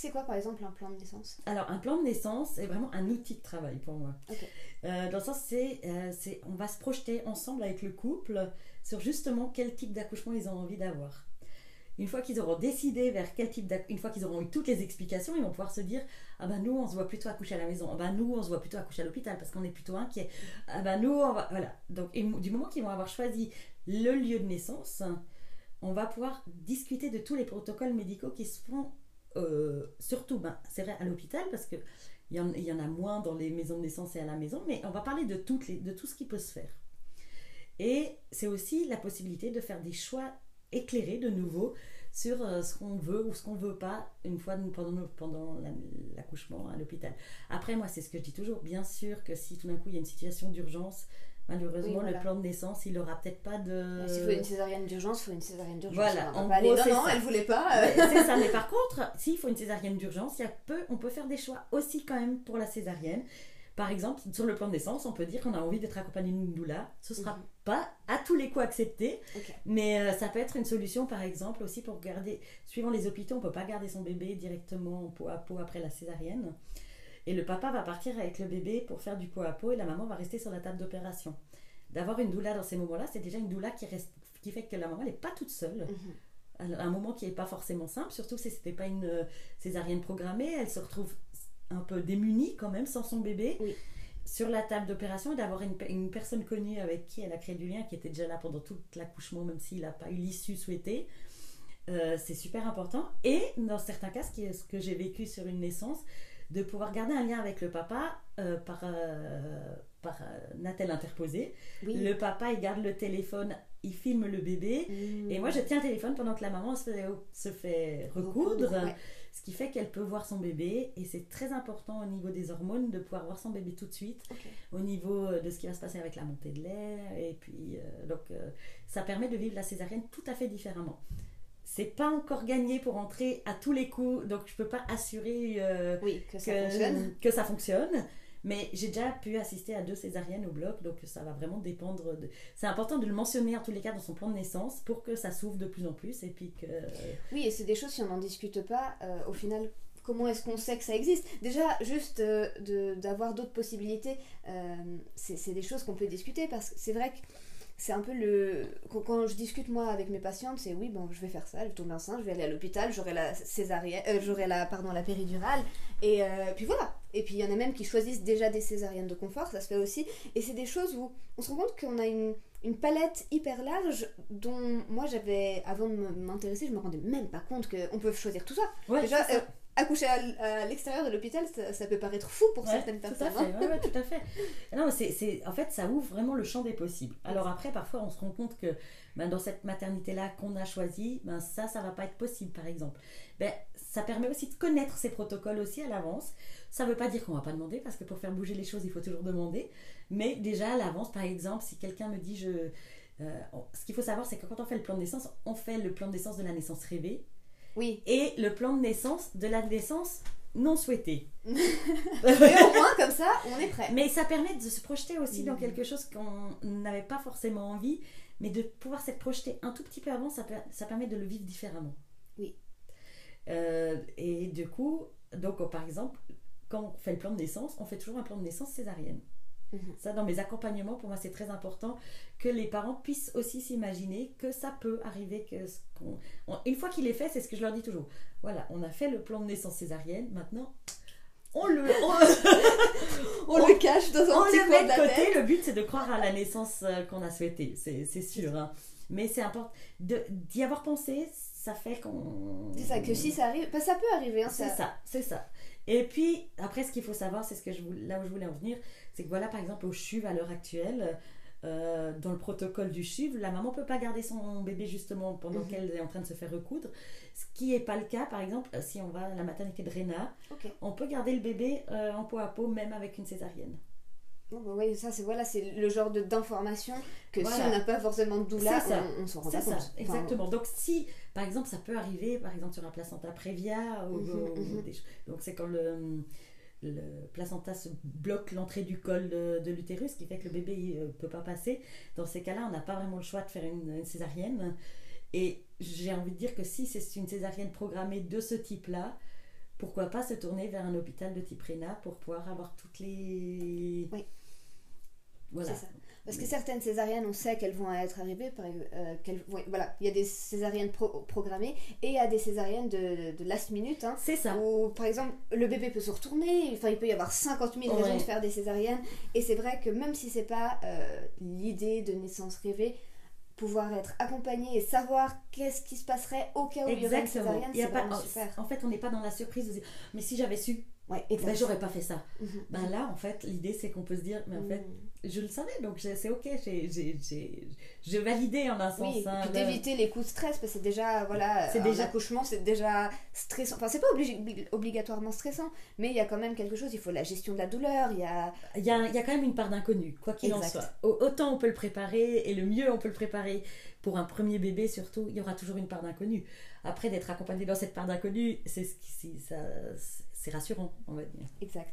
C'est quoi par exemple un plan de naissance? Alors un plan de naissance est vraiment un outil de travail pour moi. Euh, dans le sens, c'est, euh, c'est, on va se projeter ensemble avec le couple sur justement quel type d'accouchement ils ont envie d'avoir. Une fois qu'ils auront décidé vers quel type d'accouchement, une fois qu'ils auront eu toutes les explications, ils vont pouvoir se dire ah ben nous on se voit plutôt accoucher à la maison, ah ben nous on se voit plutôt accoucher à l'hôpital parce qu'on est plutôt inquiet, ah ben nous on va voilà. Donc et du moment qu'ils vont avoir choisi le lieu de naissance, on va pouvoir discuter de tous les protocoles médicaux qui se font euh, surtout, ben, c'est vrai à l'hôpital parce que il y, en, y en a moins dans les maisons de naissance et à la maison, mais on va parler de, toutes les, de tout ce qui peut se faire. Et c'est aussi la possibilité de faire des choix éclairés de nouveau sur euh, ce qu'on veut ou ce qu'on veut pas une fois pendant, pendant la- l'accouchement à l'hôpital. Après, moi, c'est ce que je dis toujours. Bien sûr que si tout d'un coup il y a une situation d'urgence, malheureusement, Oui, voilà. le plan de naissance, il aura peut-être pas de. S'il faut une césarienne d'urgence, il faut une césarienne d'urgence. Voilà, On va en gros, non, c'est non, ça. elle voulait pas. c'est ça, mais par contre, s'il faut une césarienne d'urgence, il y a peu, on peut faire des choix aussi quand même pour la césarienne. Par exemple, sur le plan de naissance, on peut dire qu'on a envie d'être accompagné d'une doula. Ce sera Mhm. pas à tous les coups accepté, mais euh, ça peut être une solution, par exemple, aussi pour garder. Suivant les hôpitaux, on peut pas garder son bébé directement peau à peau après la césarienne. Et le papa va partir avec le bébé pour faire du peau à peau et la maman va rester sur la table d'opération. D'avoir une doula dans ces moments-là, c'est déjà une doula qui, reste, qui fait que la maman n'est pas toute seule Mhm. un moment qui n'est pas forcément simple, surtout si c'était pas une césarienne programmée, elle se retrouve un peu démunie quand même sans son bébé Oui. sur la table d'opération d'avoir une, pe- une personne connue avec qui elle a créé du lien, qui était déjà là pendant tout l'accouchement, même s'il n'a pas eu l'issue souhaitée. Euh, c'est super important. Et dans certains cas, ce, qui est- ce que j'ai vécu sur une naissance, de pouvoir garder un lien avec le papa euh, par, euh, par euh, Natel interposé. Oui. Le papa, il garde le téléphone, il filme le bébé. Mhm. Et moi, je tiens le téléphone pendant que la maman se fait, se fait recoudre, ouais. ce qui fait qu'elle peut voir son bébé. Et c'est très important au niveau des hormones de pouvoir voir son bébé tout de suite, au niveau euh, de ce qui va se passer avec la montée de lait. Et puis, euh, donc, ça permet de vivre la césarienne tout à fait différemment. C'est pas encore gagné pour entrer à tous les coups, donc je peux pas assurer euh, Oui, que ça que, fonctionne. que ça fonctionne. Mais j'ai déjà pu assister à deux césariennes au bloc, donc ça va vraiment dépendre. De... C'est important de le mentionner en tous les cas dans son plan de naissance pour que ça s'ouvre de plus en plus et puis que. Oui, et c'est des choses, si on n'en discute pas, euh, au final, comment est-ce qu'on sait que ça existe? Déjà, juste euh, d'avoir d'autres possibilités, euh, c'est c'est des choses qu'on peut discuter parce que c'est vrai que c'est un peu le. Quand, je discute moi avec mes patientes, c'est oui, bon, je vais faire ça, je tombe enceinte, je vais aller à l'hôpital, j'aurai la césarienne, euh, j'aurai la, pardon, la péridurale, et euh, puis voilà. Et puis il y en a même qui choisissent déjà des césariennes de confort, ça se fait aussi. Et c'est des choses où on se rend compte qu'on a une, une palette hyper large dont moi j'avais, avant de m'intéresser, je me rendais même pas compte qu'on peut choisir tout ça. Ouais, Déjà, ça. euh, accoucher à, l'extérieur de l'hôpital, ça, ça peut paraître fou pour Ouais, certaines tout à personnes. fait, hein. ouais, ouais, tout à fait. Non, mais c'est, c'est- en fait, ça ouvre vraiment le champ des possibles. Alors après, parfois, on se rend compte que ben, dans cette maternité-là qu'on a choisie, ben, ça, ça va pas être possible, par exemple. Ben, ça permet aussi de connaître ces protocoles aussi à l'avance. Ça veut pas dire qu'on va pas demander, parce que pour faire bouger les choses, il faut toujours demander. Mais déjà à l'avance, par exemple, si quelqu'un me dit, je, euh, ce qu'il faut savoir, c'est que quand on fait le plan de naissance, on fait le plan de naissance de la naissance rêvée Oui, et le plan de naissance de la naissance non souhaitée. mais au moins comme ça, on est prêt. Mais ça permet de se projeter aussi dans Mhm. quelque chose qu'on n'avait pas forcément envie, mais de pouvoir s'être projeté un tout petit peu avant, ça, per- ça permet de le vivre différemment. Oui. Euh, et du coup, donc par exemple, quand on fait le plan de naissance, on fait toujours un plan de naissance césarienne. Mhm. Ça, dans mes accompagnements, pour moi, c'est très important que les parents puissent aussi s'imaginer que ça peut arriver. Que ce qu'on- on- une fois qu'il est fait, c'est ce que je leur dis toujours. Voilà, on a fait le plan de naissance césarienne, maintenant, on le, on, On, le cache dans un on petit le coin met de de la côté, tête. le but c'est de croire à la naissance euh, qu'on a souhaitée, c'est c'est sûr. hein. Mais c'est important de- d'y avoir pensé, ça fait qu'on. C'est ça, que si ça arrive, bah, ça peut arriver. Hein, C'est ça, c'est ça. Et puis, après, ce qu'il faut savoir, c'est ce que je voulais, là où je voulais en venir, c'est que voilà, par exemple, au CHUV à l'heure actuelle, euh, dans le protocole du CHUV, la maman peut pas garder son bébé justement pendant Mhm. qu'elle est en train de se faire recoudre. Ce qui n'est pas le cas, par exemple, euh, si on va à la maternité de Réna, on peut garder le bébé euh, en peau à peau, même avec une césarienne. Bon, bah, ouais, ça c'est voilà, c'est le genre d'information que si Voilà. on n'a pas forcément de doula, ça. on, on s'en rend ça, compte. Enfin, exactement. Donc si, par exemple, ça peut arriver, par exemple sur un placenta prévia, ou, Mhm, ou mhm. des- donc c'est quand le, le placenta se bloque l'entrée du col de, de l'utérus, ce qui fait que le bébé ne peut pas passer. Dans ces cas-là, on n'a pas vraiment le choix de faire une, une césarienne. Et j'ai envie de dire que si c'est une césarienne programmée de ce type-là, pourquoi pas se tourner vers un hôpital de type RENA pour pouvoir avoir toutes les. Oui. Voilà. C'est ça. Parce que certaines césariennes, on sait qu'elles vont être arrivées. Par, euh, ouais, voilà, il y a des césariennes pro- programmées et il y a des césariennes de, de last minute. hein, C'est ça. où, par exemple, le bébé peut se retourner. Enfin, il peut y avoir 50 000 raisons Ouais. de faire des césariennes. Et c'est vrai que même si c'est pas euh, l'idée de naissance rêvée, pouvoir être accompagné et savoir qu'est-ce qui se passerait au cas où il y aurait une césarienne, Il y a c'est pas- vraiment en- super. En fait, on n'est pas dans la surprise de dire, mais si j'avais su, Ouais, ben, j'aurais pas fait ça. Mhm. Ben là, en fait, l'idée c'est qu'on peut se dire, mais en fait, Mm. Je le savais, donc c'est ok, j'ai validé en un sens. Oui, hein, d'éviter les coups de stress, parce que c'est déjà, voilà, C'est déjà- accouchement, c'est déjà stressant. Enfin, c'est pas obligatoirement stressant, mais il y a quand même quelque chose, il faut la gestion de la douleur, il y a... Il y a, il y a quand même une part d'inconnu, quoi qu'il en soit. Au- Autant on peut le préparer, et le mieux on peut le préparer pour un premier bébé surtout, il y aura toujours une part d'inconnu. Après, d'être accompagné dans cette part d'inconnu, c'est ce qui- c'est- ça- c'est rassurant, on va dire. Exact.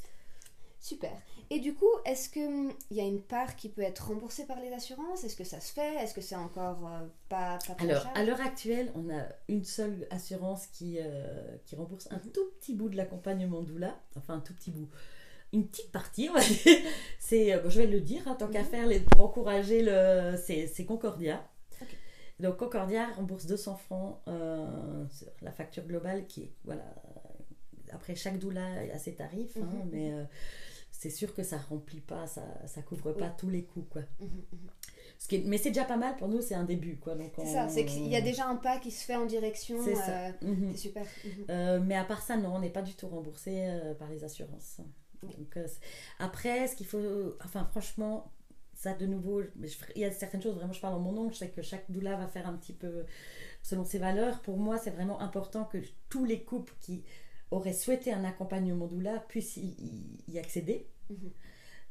Super. Et du coup, est-ce qu'il y a une part qui peut être remboursée par les assurances? Est-ce que ça se fait? Est-ce que c'est encore euh, pas, pas Alors, à l'heure actuelle, on a une seule assurance qui, euh, qui rembourse un Mhm. tout petit bout de l'accompagnement doula, enfin un tout petit bout, une petite partie, on va dire. C'est, euh, bon, je vais le dire, hein, tant qu'à Mhm. faire, les- pour encourager le, c'est, Concordia. Donc Concordia rembourse 200 francs euh, sur la facture globale qui est, voilà, après chaque doula a ses tarifs, hein, Mhm. mais euh, c'est sûr que ça remplit pas, ça, ça couvre pas Oui. tous les coûts, quoi. Mhm, mhm. Ce qui est- mais c'est déjà pas mal pour nous, c'est un début, quoi. Donc C'est on- ça, c'est qu'il y a déjà un pas qui se fait en direction. C'est euh, c'est super. Mhm. Euh, mais à part ça, non, on n'est pas du tout remboursé euh, par les assurances. Donc, euh, après, ce qu'il faut. Enfin, franchement, ça de nouveau, mais je ferai- il y a certaines choses, vraiment, je parle en mon nom, je sais que chaque doula va faire un petit peu selon ses valeurs. Pour moi, c'est vraiment important que tous les couples qui auraient souhaité un accompagnement doula puissent y, y- y accéder. Mhm.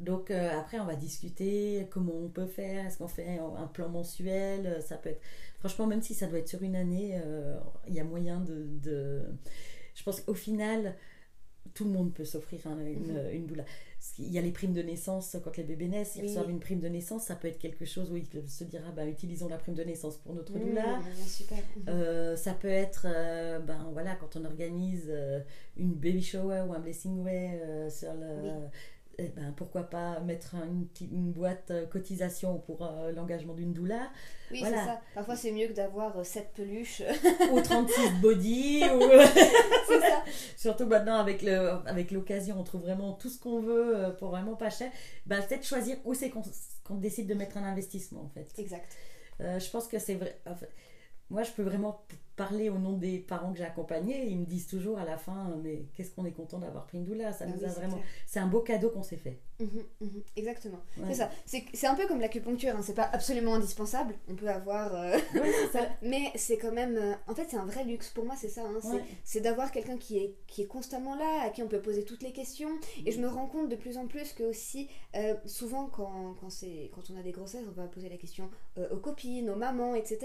Donc euh, après, on va discuter comment on peut faire, est-ce qu'on fait un plan mensuel, euh, ça peut être... Franchement, même si ça doit être sur une année, euh, il y a moyen de... de- Je pense qu'au final, tout le monde peut s'offrir un- une, Mhm. une doula. Qu'il y a les primes de naissance, quand les bébés naissent, ils Oui. reçoivent une prime de naissance, ça peut être quelque chose où ils se dire, ah, ben, utilisons la prime de naissance pour notre Mhm, doula. super. Mhm. Euh, ça peut être, euh, ben voilà, quand on organise euh, une baby shower ou un blessing way sur le, Oui. Eh ben, pourquoi pas mettre un- une, boîte euh, cotisation pour euh, l'engagement d'une doula Oui, voilà. c'est ça. Parfois, c'est mieux que d'avoir euh, sept peluches. ou 36 body ou c'est ça. surtout maintenant avec le avec l'occasion on trouve vraiment tout ce qu'on veut euh, pour vraiment pas cher ben, peut-être choisir où c'est qu'on qu'on décide de mettre un investissement en fait Exact. Je pense que c'est vrai. en fait, moi, je peux vraiment parler au nom des parents que j'ai accompagnés. Ils me disent toujours à la fin, mais qu'est-ce qu'on est content d'avoir pris une doula. Ça Ah nous oui, a c'est vraiment. C'est un beau cadeau qu'on s'est fait. Mhm, mhm, Exactement. Ouais. C'est ça. C'est un peu comme l'acupuncture. Hein. C'est pas absolument indispensable. On peut avoir. euh, Ouais, c'est ça. Mais c'est quand même. euh, En fait, c'est un vrai luxe. Pour moi, c'est ça. hein. C'est- Ouais. D'avoir quelqu'un qui est, qui est constamment là, à qui on peut poser toutes les questions. Et je me rends compte de plus en plus que aussi, euh, souvent, quand, quand, c'est- quand on a des grossesses, on va poser la question aux copines, aux mamans, etc.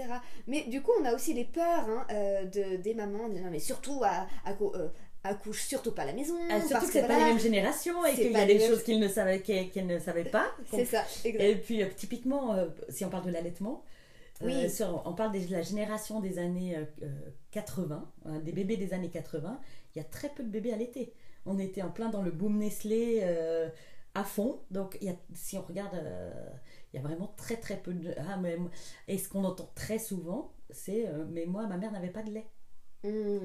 Mais du coup, on a aussi les peurs hein, euh, de, des mamans. de, non, mais surtout, à, à, euh, accouche surtout pas à la maison. Ah, surtout parce que c'est pas voilà, les mêmes générations et qu'il y pas a des mêmes- choses qu'ils ne savaient qu'elles ne savaient pas. C'est ça, exact. Et puis, euh, typiquement, euh, si on parle de l'allaitement, Oui. sur- on parle de la génération des années euh, euh, 80, hein, des bébés des années 80, il y a très peu de bébés allaités. On était en plein dans le boom Nestlé à fond. Donc, y a, si on regarde, euh, il y a vraiment très très peu de. Ah, mais, et ce qu'on entend très souvent, c'est euh, Mais moi, ma mère n'avait pas de lait. Mmh.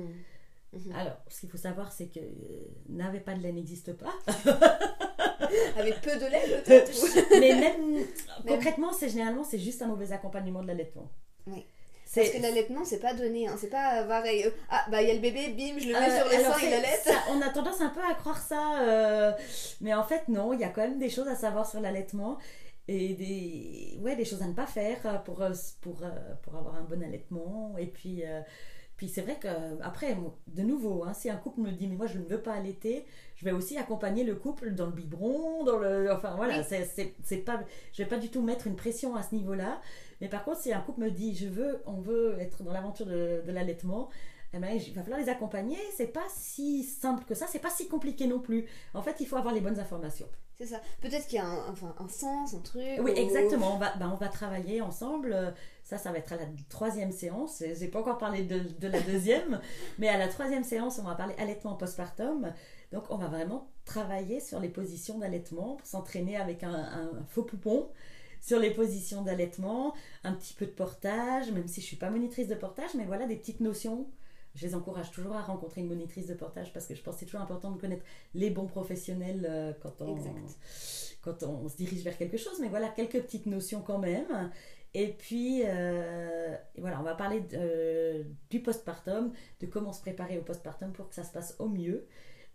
Mhm. Alors, ce qu'il faut savoir, c'est que euh, n'avait pas de lait n'existe pas. Avec peu de lait, peut-être mais même concrètement, c'est généralement c'est juste un mauvais accompagnement de l'allaitement. Oui. Parce que l'allaitement, c'est pas donné, hein. c'est pas pareil. euh, ah, bah il y a le bébé, bim, je le mets Euh, sur les seins, il c'est- allait. ça, on a tendance un peu à croire ça, euh, mais en fait non, il y a quand même des choses à savoir sur l'allaitement et des, ouais, des choses à ne pas faire euh, pour, euh, pour, euh, pour avoir un bon allaitement. Et puis, euh, puis c'est vrai que après, de nouveau, hein, si un couple me dit mais moi je ne veux pas allaiter, je vais aussi accompagner le couple dans le biberon, dans le, enfin voilà, Oui. c'est, c'est, c'est pas, je vais pas du tout mettre une pression à ce niveau-là. Mais par contre, si un couple me dit je veux, on veut être dans l'aventure de, de l'allaitement, eh ben, il va falloir les accompagner. C'est pas si simple que ça, c'est pas si compliqué non plus. En fait, il faut avoir les bonnes informations. C'est ça. Peut-être qu'il y a un, enfin, un sens, un truc. Oui, ou- exactement. On va, ben, on va travailler ensemble. Ça, ça va être à la troisième séance. J'ai pas encore parlé de, de la deuxième, mais à la troisième séance, on va parler allaitement postpartum. Donc, on va vraiment travailler sur les positions d'allaitement, s'entraîner avec un, un faux poupon sur les positions d'allaitement, un petit peu de portage, même si je suis pas monitrice de portage, mais voilà des petites notions. Je les encourage toujours à rencontrer une monitrice de portage parce que je pense que c'est toujours important de connaître les bons professionnels euh, quand on, quand on se dirige vers quelque chose. Mais voilà, quelques petites notions quand même. Et puis, euh, voilà, on va parler de, du postpartum, de comment se préparer au postpartum pour que ça se passe au mieux.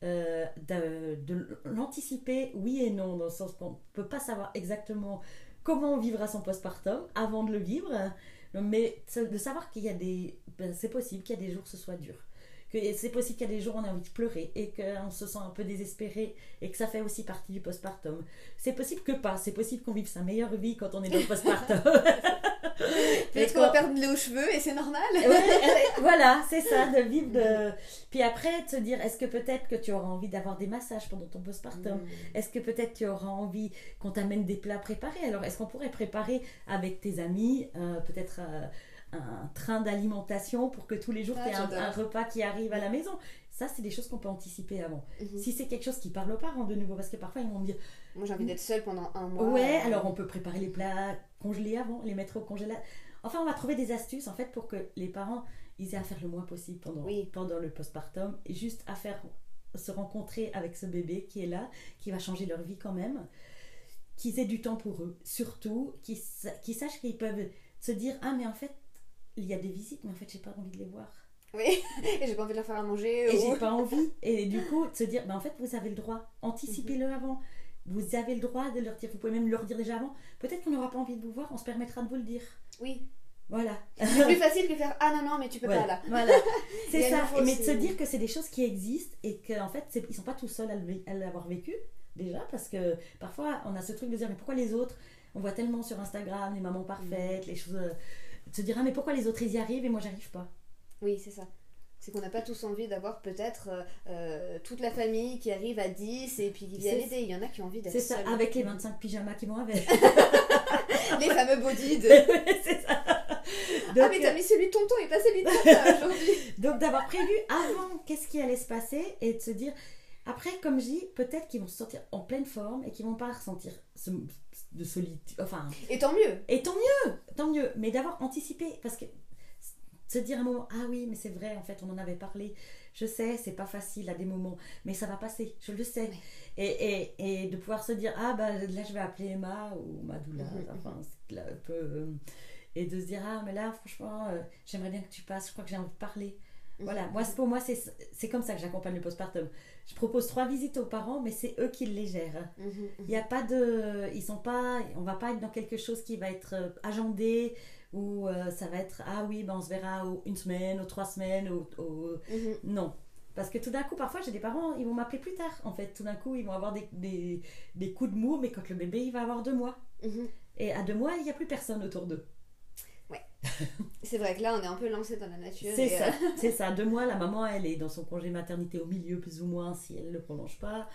Euh, de, de l'anticiper, oui et non, dans le sens qu'on ne peut pas savoir exactement comment on vivra son postpartum avant de le vivre, mais de savoir qu'il y a des. Ben, c'est possible qu'il y a des jours ce soit dur. Que c'est possible qu'il y a des jours où on a envie de pleurer et qu'on se sent un peu désespéré et que ça fait aussi partie du postpartum. C'est possible que pas. C'est possible qu'on vive sa meilleure vie quand on est dans le postpartum. Peut-être qu'on va perdre de l'eau aux cheveux et c'est normal. voilà, c'est ça, de vivre de. Puis après, se dire, est-ce que peut-être que tu auras envie d'avoir des massages pendant ton postpartum? Mm. Est-ce que peut-être tu auras envie qu'on t'amène des plats préparés? Alors, est-ce qu'on pourrait préparer avec tes amis, euh, peut-être. Euh, un train d'alimentation pour que tous les jours tu aies un, repas qui arrive à la maison. Ça, c'est des choses qu'on peut anticiper avant. Mhm. Si c'est quelque chose qui parle aux parents de nouveau, parce que parfois ils vont me dire Moi j'ai envie d'être seule pendant un mois. Ouais, alors on peut préparer les plats congelés avant, les mettre au congélateur. Enfin, on va trouver des astuces en fait pour que les parents ils aient à faire le moins possible pendant, pendant le postpartum et juste à faire se rencontrer avec ce bébé qui est là, qui va changer leur vie quand même, qu'ils aient du temps pour eux, surtout qu'ils sachent qu'ils peuvent se dire Ah, mais en fait, il y a des visites, mais en fait, j'ai pas envie de les voir. Oui, et j'ai pas envie de leur faire à manger. Et j'ai pas envie. Et du coup, de se dire, ben, en fait, vous avez le droit, anticipez-le mhm. avant. Vous avez le droit de leur dire, vous pouvez même leur dire déjà avant. Peut-être qu'on n'aura pas envie de vous voir, on se permettra de vous le dire. Oui. Voilà. C'est plus facile que faire Ah non, non, mais tu peux pas là. Voilà. C'est ça. Mais de se dire que c'est des choses qui existent et qu'en fait, ils sont pas tout seuls à l'avoir vécu, déjà, parce que parfois, on a ce truc de dire Mais pourquoi les autres? On voit tellement sur Instagram les mamans parfaites, les choses. Euh, de se dire ah, mais pourquoi les autres ils y arrivent et moi j'arrive pas? Oui, c'est ça. C'est qu'on n'a pas tous envie d'avoir peut-être euh, euh, toute la famille qui arrive à 10 et puis qui vient aider. Il y en a qui ont envie d'être C'est ça, avec les 25 pyjamas qui vont avec. les fameux bodies c'est ça. ah mais t'as mis celui de tonton et pas celui de aujourd'hui. Donc d'avoir prévu avant qu'est-ce qui allait se passer et de se dire... Après, comme je dis, peut-être qu'ils vont se sortir en pleine forme et qu'ils vont pas ressentir ce, de solitude. Enfin. Et tant mieux. Et tant mieux, tant mieux. Mais d'avoir anticipé, parce que se dire un moment, ah oui, mais c'est vrai, en fait, on en avait parlé. Je sais, c'est pas facile à des moments, mais ça va passer, je le sais. Et, et, et, de pouvoir se dire, ah bah là, je vais appeler Emma ou Madoula, mhm, enfin, c'est un peu. Euh, et de se dire, ah, mais là, franchement, euh, j'aimerais bien que tu passes, je crois que j'ai envie de parler. Voilà, moi, pour moi, c'est comme ça que j'accompagne le postpartum. Je propose trois visites aux parents, mais c'est eux qui les gèrent. Mhm, mhm. Il n'y a pas de. Ils sont pas. On va pas être dans quelque chose qui va être euh, agendé, ou euh, ça va être Ah oui, ben on se verra une semaine, ou trois semaines, ou. Mhm. Non. Parce que tout d'un coup, parfois, j'ai des parents, ils vont m'appeler plus tard. En fait, tout d'un coup, ils vont avoir des, des, des, coups de mou, mais quand le bébé, il va avoir deux mois. Et à deux mois, il n'y a plus personne autour d'eux. c'est vrai que là, on est un peu lancé dans la nature. C'est ça, euh, c'est ça. Deux mois, la maman, elle est dans son congé maternité au milieu, plus ou moins, si elle ne le prolonge pas.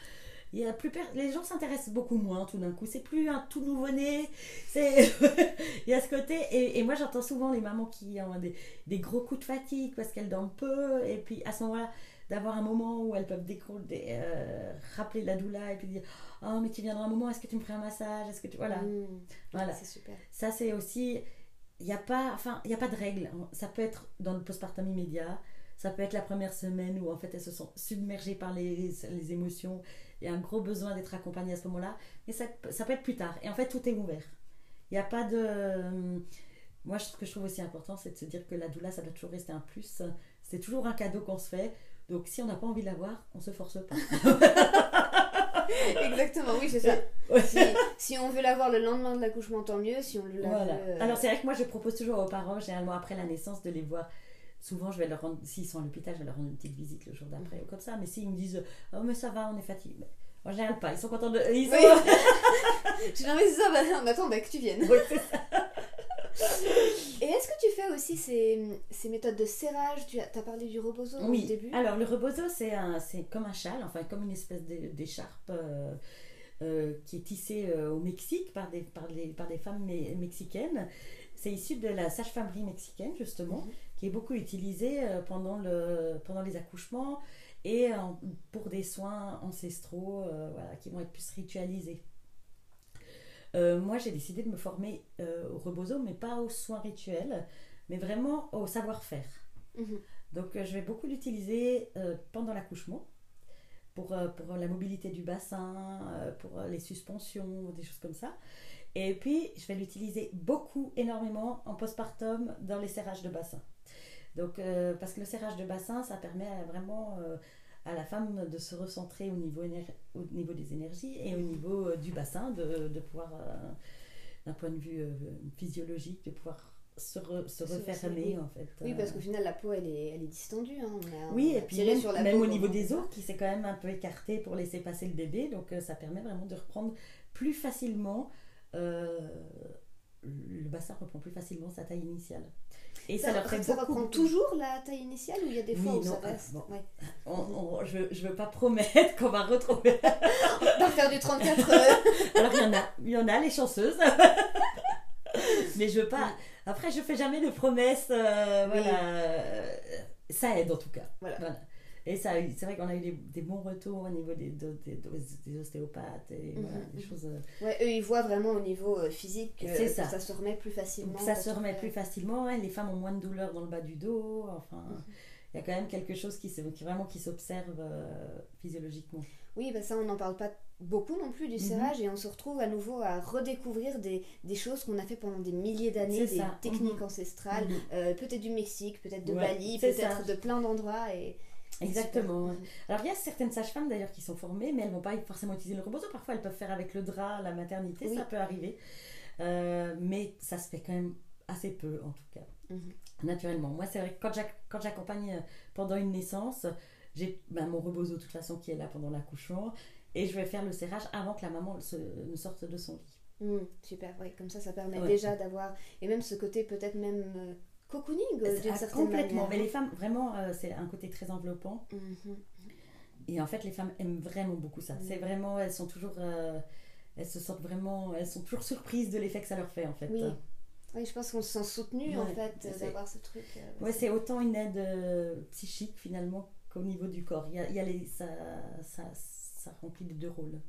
Il y a plus Les gens s'intéressent beaucoup moins tout d'un coup. C'est plus un tout nouveau-né. Il y a ce côté. Et, moi, j'entends souvent les mamans qui ont des, des gros coups de fatigue parce qu'elles dorment peu. Et puis, à ce moment-là, d'avoir un moment où elles peuvent décoller, euh, rappeler la doula et puis dire Oh, mais tu viendras un moment, est-ce que tu me ferais un massage? Est-ce que tu. Voilà. Mmh. voilà. C'est super. Ça, c'est aussi il n'y a pas enfin il a pas de règle ça peut être dans le postpartum immédiat ça peut être la première semaine où en fait elles se sont submergées par les, les émotions. A un gros besoin d'être accompagnées à ce moment-là. Mais ça, ça, peut être plus tard. Et en fait tout est ouvert. Il n'y a pas de moi ce que je trouve aussi important c'est de se dire que la doula ça doit toujours rester un plus. C'est toujours un cadeau qu'on se fait. Donc si on n'a pas envie de l'avoir on se force pas Exactement, oui, c'est ça. Si, on veut l'avoir le lendemain de l'accouchement, tant mieux. Si on le voilà. Euh, Alors, c'est vrai que moi, je propose toujours aux parents, généralement après la naissance, de les voir. Souvent, je vais leur rendre, s'ils sont à l'hôpital, je vais leur rendre une petite visite le jour d'après, ou comme ça. Mais s'ils me disent, oh, mais ça va, on est fatigué. En général, pas. Ils sont contents de. Ils sont... Oui. je dis, non, mais c'est ça, bah, on attend bah, que tu viennes. Oui, ça. Et est-ce que tu fais aussi ces, ces méthodes de serrage? Tu as, as, parlé du rebozo oui. au début Alors, le rebozo, c'est comme un châle, enfin, comme une espèce d'écharpe euh, euh, qui est tissée euh, au Mexique par des, par, par des femmes mexicaines. c'est issu de la sage-famerie mexicaine, justement, Mhm. qui est beaucoup utilisée pendant, le, pendant les accouchements et en- pour des soins ancestraux voilà, qui vont être plus ritualisés. Euh, moi, j'ai décidé de me former euh, au rebozo, mais pas aux soins rituels, mais vraiment au savoir-faire. Mhm. Donc, euh, je vais beaucoup l'utiliser pendant l'accouchement pour, pour la mobilité du bassin, pour les suspensions, des choses comme ça. Et puis, je vais l'utiliser beaucoup, énormément en postpartum dans les serrages de bassin. Donc, parce que le serrage de bassin, ça permet vraiment à la femme de se recentrer au niveau, éner- au niveau des énergies et au niveau euh, du bassin, de, de pouvoir, euh, d'un point de vue euh, physiologique, de pouvoir se, re- se refermer oui. en fait. Oui, parce qu'au final, la peau, elle est, elle est distendue. hein. On a, oui, on a et puis même, sur la même peau au niveau des os qui s'est quand même un peu écarté pour laisser passer le bébé, donc euh, ça permet vraiment de reprendre plus facilement, le bassin reprend plus facilement sa taille initiale. Et ça, Ça, leur fait ça beaucoup reprend toujours la taille initiale ou il y a des fois Oui, où ça non, ah, reste bon. Ouais. On- on- je, je veux pas promettre qu'on va retrouver. On va faire du 34 euh, Alors il y en a, il y en a les chanceuses. Mais je veux pas. Après, je fais jamais de promesses. euh, Oui. Voilà. Euh, Ça aide en tout cas. Voilà. Et ça, c'est vrai qu'on a eu des, des bons retours au niveau des, des, ostéopathes et Mhm, voilà, des mhm. choses. euh, Ouais, eux, ils voient vraiment au niveau euh, physique que, ça. ça. se remet plus facilement. Ça se on remet plus facilement. ouais, Les femmes ont moins de douleur dans le bas du dos. Enfin, Mhm. il y a quand même quelque chose qui, qui vraiment qui s'observe euh, physiologiquement. Oui, bah ça, on n'en parle pas beaucoup non plus du serrage et on se retrouve à nouveau à redécouvrir des, des choses qu'on a fait pendant des milliers d'années, des ça. techniques ancestrales, euh, peut-être du Mexique, peut-être de Ouais, Bali, peut-être de plein d'endroits. Et... Exactement. super. Alors il y a certaines sages-femmes d'ailleurs qui sont formées, mais elles vont pas forcément utiliser le rebozo. Parfois elles peuvent faire avec le drap, la maternité, Oui. ça peut arriver. Euh, mais ça se fait quand même assez peu en tout cas, Mhm. naturellement. Moi c'est vrai que quand j'ac- quand j'accompagne euh, pendant une naissance, j'ai ben, mon rebozo de toute façon qui est là pendant l'accouchement et je vais faire le serrage avant que la maman se- ne sorte de son lit. Mm, super, ouais, comme ça, ça permet Ouais. déjà d'avoir. Et même ce côté peut-être même euh, cocooning euh, d'une Ah, certaine complètement. manière. Mais les femmes, vraiment, euh, c'est un côté très enveloppant. Mhm. Et en fait, les femmes aiment vraiment beaucoup ça. Mm. C'est vraiment, elles sont toujours, euh, elles se sentent vraiment, elles sont toujours surprises de l'effet que ça leur fait en fait. Oui. Oui, je pense qu'on se sent soutenu en fait d'avoir ce truc. euh, Ouais, c'est autant une aide psychique finalement qu'au niveau du corps. Il y a, il y a les, ça, ça, ça remplit les deux rôles.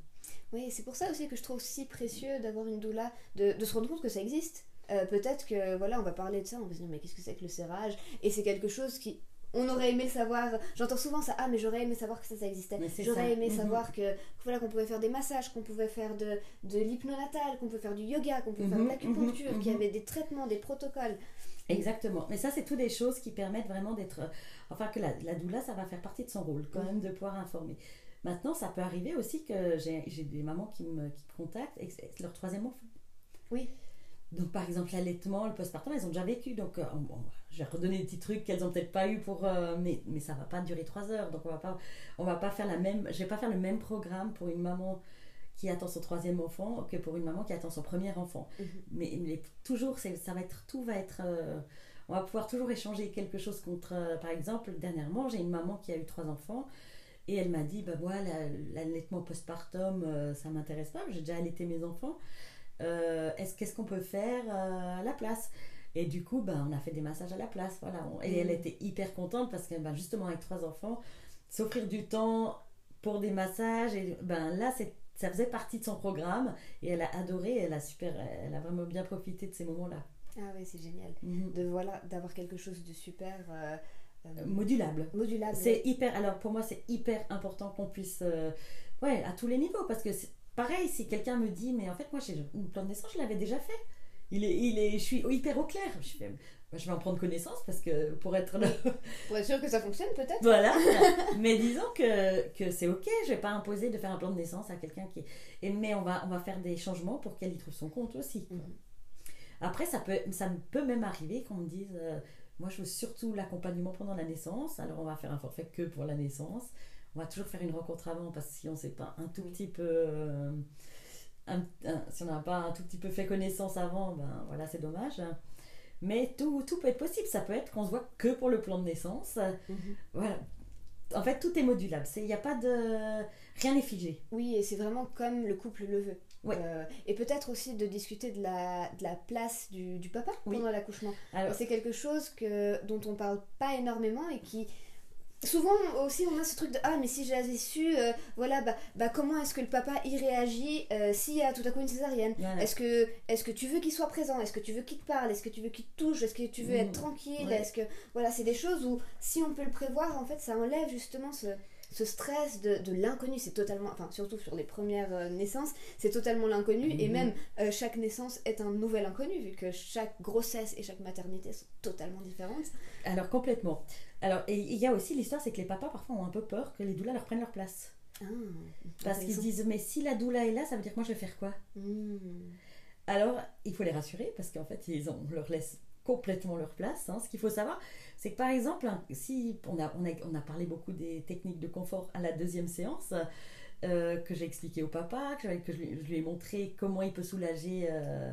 Oui, c'est pour ça aussi que je trouve si précieux d'avoir une doula, de, de se rendre compte que ça existe. Euh, Peut-être que, voilà, on va parler de ça, on va se dire, mais qu'est-ce que c'est que le serrage? Et c'est quelque chose qui. On aurait aimé le savoir. J'entends souvent ça, ah, mais j'aurais aimé savoir que ça, ça existait. J'aurais aimé Mhm. savoir que, voilà, qu'on pouvait faire des massages, qu'on pouvait faire de, de l'hypnonatal, qu'on pouvait faire du yoga, qu'on pouvait faire de Mhm, l'acupuncture, mhm, qu'il y avait des traitements, des protocoles. Exactement. Mais ça, c'est toutes des choses qui permettent vraiment d'être. Enfin, que la, la doula, ça va faire partie de son rôle, quand même, de pouvoir informer. Maintenant, ça peut arriver aussi que j'ai des mamans qui me, qui me contactent et leur troisième enfant. Oui. Donc, par exemple, l'allaitement, le postpartum, elles ont déjà vécu. Donc, euh, bon, je vais redonner des petits trucs qu'elles ont peut-être pas eu pour. euh, mais, mais ça va pas durer trois heures. Donc, on va pas, on va pas faire la même. Je vais pas faire le même programme pour une maman qui attend son troisième enfant que pour une maman qui attend son premier enfant. Mhm. Mais, mais toujours, c'est- ça va être. Tout va être. euh, on va pouvoir toujours échanger quelque chose contre. par exemple, dernièrement, j'ai une maman qui a eu trois enfants. Et elle m'a dit, bah moi, la- l'allaitement postpartum, ça m'intéresse pas, j'ai déjà allaité mes enfants. Euh, est-ce qu'est-ce qu'on peut faire euh, à la place? Et du coup, ben, on a fait des massages à la place, voilà. Et elle était hyper contente parce que, ben, justement, avec trois enfants, s'offrir du temps pour des massages, et ben là, c'est ça faisait partie de son programme et elle a adoré, elle a super, elle a vraiment bien profité de ces moments-là. Ah ouais, c'est génial. Mhm. De voilà, d'avoir quelque chose de super euh, Modulable. modulable. C'est hyper. Alors pour moi, c'est hyper important qu'on puisse. ouais, à tous les niveaux. Parce que pareil, si quelqu'un me dit, mais en fait, moi, j'ai une plan de naissance, je l'avais déjà fait. Il est, il est, je suis hyper au clair. Je, fais, bah, je vais en prendre connaissance parce que pour être. Pour être sûr que ça fonctionne peut-être. voilà. mais disons que, que c'est ok. Je vais pas imposer de faire un plan de naissance à quelqu'un qui. Et, mais on va, on va faire des changements pour qu'elle y trouve son compte aussi. Mhm. Après, ça peut, ça peut même arriver qu'on me dise, euh, moi je veux surtout l'accompagnement pendant la naissance, alors on va faire un forfait que pour la naissance. On va toujours faire une rencontre avant parce que si on ne sait pas un tout petit peu, euh, un- un- si on n'a pas un tout petit peu fait connaissance avant, ben voilà, c'est dommage. Mais tout, tout peut être possible. Ça peut être qu'on se voit que pour le plan de naissance. Mhm. Voilà. En fait, tout est modulable. Il n'y a pas de. Rien n'est figé. Oui, et c'est vraiment comme le couple le veut. Ouais. Euh, et peut-être aussi de discuter de la, de la place du, du papa Oui. pendant l'accouchement. C'est quelque chose que, dont on parle pas énormément et qui. Souvent aussi on a ce truc de ah mais si j'avais su euh, voilà bah, bah comment est-ce que le papa y réagit euh, s'il y a tout à coup une césarienne? Voilà. est-ce que est-ce que tu veux qu'il soit présent? Est-ce que tu veux qu'il te parle? Est-ce que tu veux qu'il te touche? Est-ce que tu veux être tranquille? Ouais. est-ce que voilà c'est des choses où si on peut le prévoir en fait ça enlève justement ce, ce stress de, de l'inconnu. C'est totalement enfin surtout sur les premières euh, naissances c'est totalement l'inconnu. Et Mhm. même euh, chaque naissance est un nouvel inconnu vu que chaque grossesse et chaque maternité sont totalement différentes. Alors complètement. Alors et il y a aussi l'histoire, c'est que les papas parfois ont un peu peur que les doulas leur prennent leur place. ah, Parce qu'ils se disent mais si la doula est là, ça veut dire que moi je vais faire quoi? Hmm. Alors il faut les rassurer parce qu'en fait ils ont, on leur laisse complètement leur place. hein. Ce qu'il faut savoir, c'est que par exemple, hein, si on a, on, a, on a parlé beaucoup des techniques de confort à la deuxième séance, euh, que j'ai expliqué au papa, que, je, lui, je lui ai montré comment il peut soulager euh,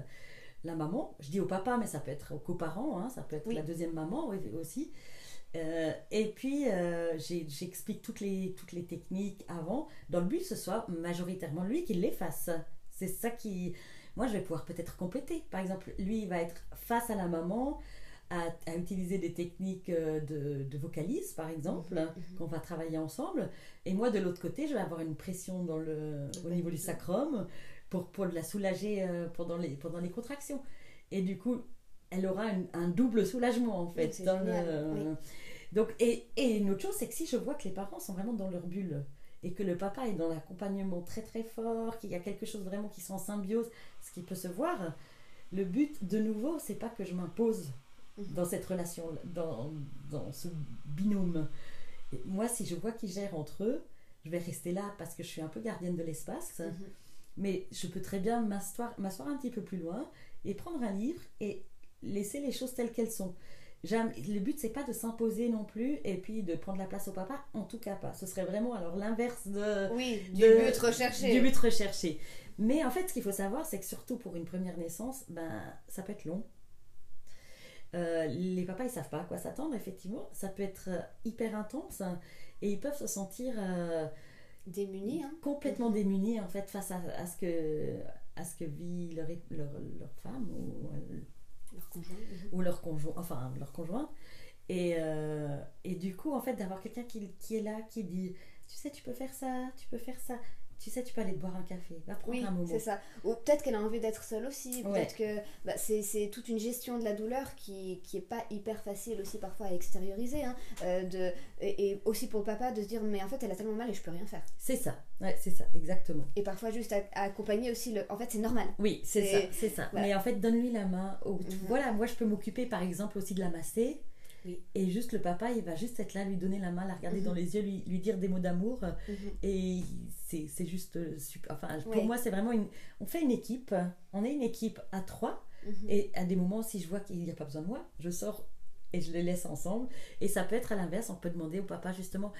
la maman. Je dis au papa, mais ça peut être aux coparents, hein, ça peut être Oui. la deuxième maman aussi. Euh, et puis euh, j'explique toutes les, toutes les techniques avant, dans le but que ce soit majoritairement lui qui les fasse. C'est ça qui. Moi, je vais pouvoir peut-être compléter. Par exemple, lui, il va être face à la maman, à, à utiliser des techniques euh, de, de vocalise, par exemple, Mhm. qu'on va travailler ensemble. Et moi, de l'autre côté, je vais avoir une pression dans le, au niveau du sacrum pour, pour la soulager pendant, les, pendant les contractions. Et du coup, elle aura une- un double soulagement, en fait. dans le- oui. Donc, et, et une autre chose, c'est que si je vois que les parents sont vraiment dans leur bulle et que le papa est dans l'accompagnement très très fort, qu'il y a quelque chose vraiment qui sont en symbiose, ce qui peut se voir, le but de nouveau, c'est pas que je m'impose Mhm. dans cette relation, dans, dans ce binôme. Et moi, si je vois qu'ils gèrent entre eux, je vais rester là parce que je suis un peu gardienne de l'espace, Mhm. mais je peux très bien m'asseoir m'asseoir un petit peu plus loin et prendre un livre et laisser les choses telles qu'elles sont. Le but, c'est pas de s'imposer non plus et puis de prendre la place au papa, en tout cas pas. Ce serait vraiment alors l'inverse de, Oui, du de- but recherché. du but recherché. Mais en fait, ce qu'il faut savoir, c'est que surtout pour une première naissance, ben, ça peut être long. Euh, les papas, ils savent pas à quoi s'attendre, effectivement. Ça peut être euh, hyper intense hein, et ils peuvent se sentir euh, Démunis, hein. complètement démunis en fait face à, à ce que à ce que vit leur, leur, leur femme ou, Leur conjoint. Mhm. ou leur conjoint, enfin leur conjoint. Et, euh, et du coup, en fait, d'avoir quelqu'un qui, qui est là, qui dit, tu sais, tu peux faire ça, tu peux faire ça, tu sais, tu peux aller te boire un café, va prendre Oui, un moment. c'est ça. Ou peut-être qu'elle a envie d'être seule aussi. Ouais. Peut-être que bah, c'est toute une gestion de la douleur qui, qui est pas hyper facile aussi parfois à extérioriser. hein, euh, de, et, et aussi pour le papa de se dire mais en fait elle a tellement mal et je peux rien faire. C'est ça, ouais, c'est ça, exactement. Et parfois juste à, à accompagner aussi le. En fait c'est normal. Oui, c'est ça, C'est- ça. voilà. Mais en fait, donne-lui la main. Mhm. Voilà, moi, je peux m'occuper, par exemple, aussi de la masser. Oui. Et juste le papa, il va juste être là, lui donner la main, la regarder Mhm. dans les yeux, lui, lui dire des mots d'amour. Mhm. Et c'est juste euh, super. Enfin, pour moi, c'est vraiment une. On fait une équipe. On est une équipe à trois. Mhm. Et à des moments, si je vois qu'il n'y a pas besoin de moi, je sors et je les laisse ensemble. Et ça peut être à l'inverse. On peut demander au papa, justement,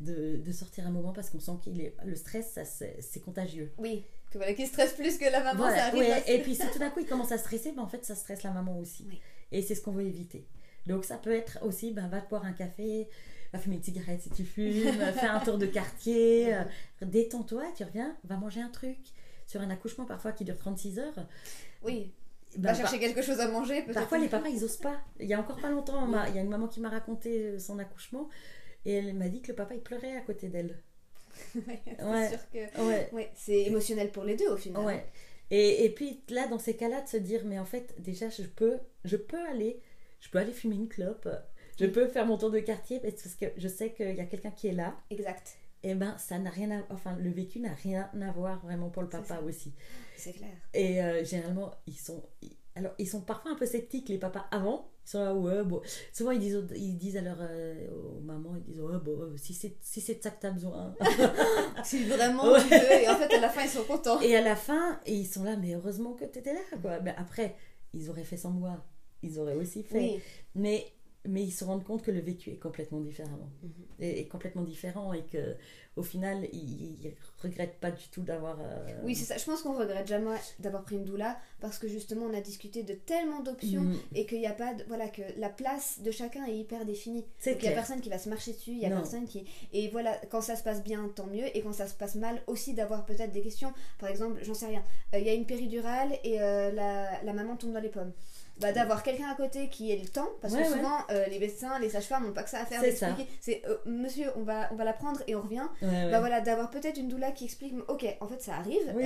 de, de sortir un moment parce qu'on sent qu'il est. Le stress, ça, c'est contagieux. Oui, que voilà, qui stresse plus que la maman, ça Voilà, arrive. ouais, à- et puis si tout d'un coup il commence à stresser, ben, en fait ça stresse la maman aussi. Oui. Et c'est ce qu'on veut éviter. Donc ça peut être aussi, ben, va te boire un café, va fumer une cigarette si tu fumes, fais un tour de quartier, euh, détends-toi, tu reviens, va manger un truc. Sur un accouchement parfois qui dure 36 heures, Oui, ben, va chercher quelque chose à manger parfois les papas ils osent pas. Il y a encore pas longtemps, il y a une maman qui m'a raconté euh, son accouchement et elle m'a dit que le papa il pleurait à côté d'elle. Ouais, c'est Ouais. sûr que. Ouais. Ouais, c'est émotionnel pour les deux au final. Ouais. Et, et puis là, dans ces cas-là, de se dire, mais en fait, déjà, je peux, je peux aller, je peux aller fumer une clope, je Oui. peux faire mon tour de quartier parce que je sais qu'il y a quelqu'un qui est là. Exact, Et ben, ça n'a rien à, enfin, le vécu n'a rien à voir vraiment pour le papa aussi. c'est clair. Et euh, généralement, ils sont, alors, ils sont parfois un peu sceptiques les papas avant. Ils sont là, ouais, bon. Souvent, ils disent, aux- ils disent à leur, euh, aux mamans, ils disent, ouais, bon, euh, si c'est, si c'est de ça que t'as besoin. Si vraiment Ouais. tu veux, et en fait à la fin ils sont contents. Et à la fin, ils sont là, mais heureusement que tu étais là. Quoi. Mais après, ils auraient fait sans moi. Ils auraient aussi fait. Oui, Mais, mais ils se rendent compte que le vécu est complètement différent. Mhm. Et, est complètement différent et que au final, ils, ils regrettent pas du tout d'avoir. euh, Oui, c'est ça. Je pense qu'on regrette jamais d'avoir pris une doula parce que justement on a discuté de tellement d'options mm, et qu'il n'y a pas de, voilà que la place de chacun est hyper définie. c'est il y a personne qui va se marcher dessus, il y a Non. personne qui et voilà quand ça se passe bien tant mieux et quand ça se passe mal aussi d'avoir peut-être des questions. Par exemple, j'en sais rien. Euh, Il y a une péridurale et euh, la, la maman tombe dans les pommes. Bah, d'avoir quelqu'un à côté qui ait le temps parce Ouais, que ouais. souvent euh, les médecins les sages-femmes n'ont pas que ça à faire C'est ça. d'expliquer c'est euh, monsieur on va on va la prendre et on revient Ouais, bah voilà, d'avoir peut-être une doula qui explique, ok, en fait ça arrive, Oui.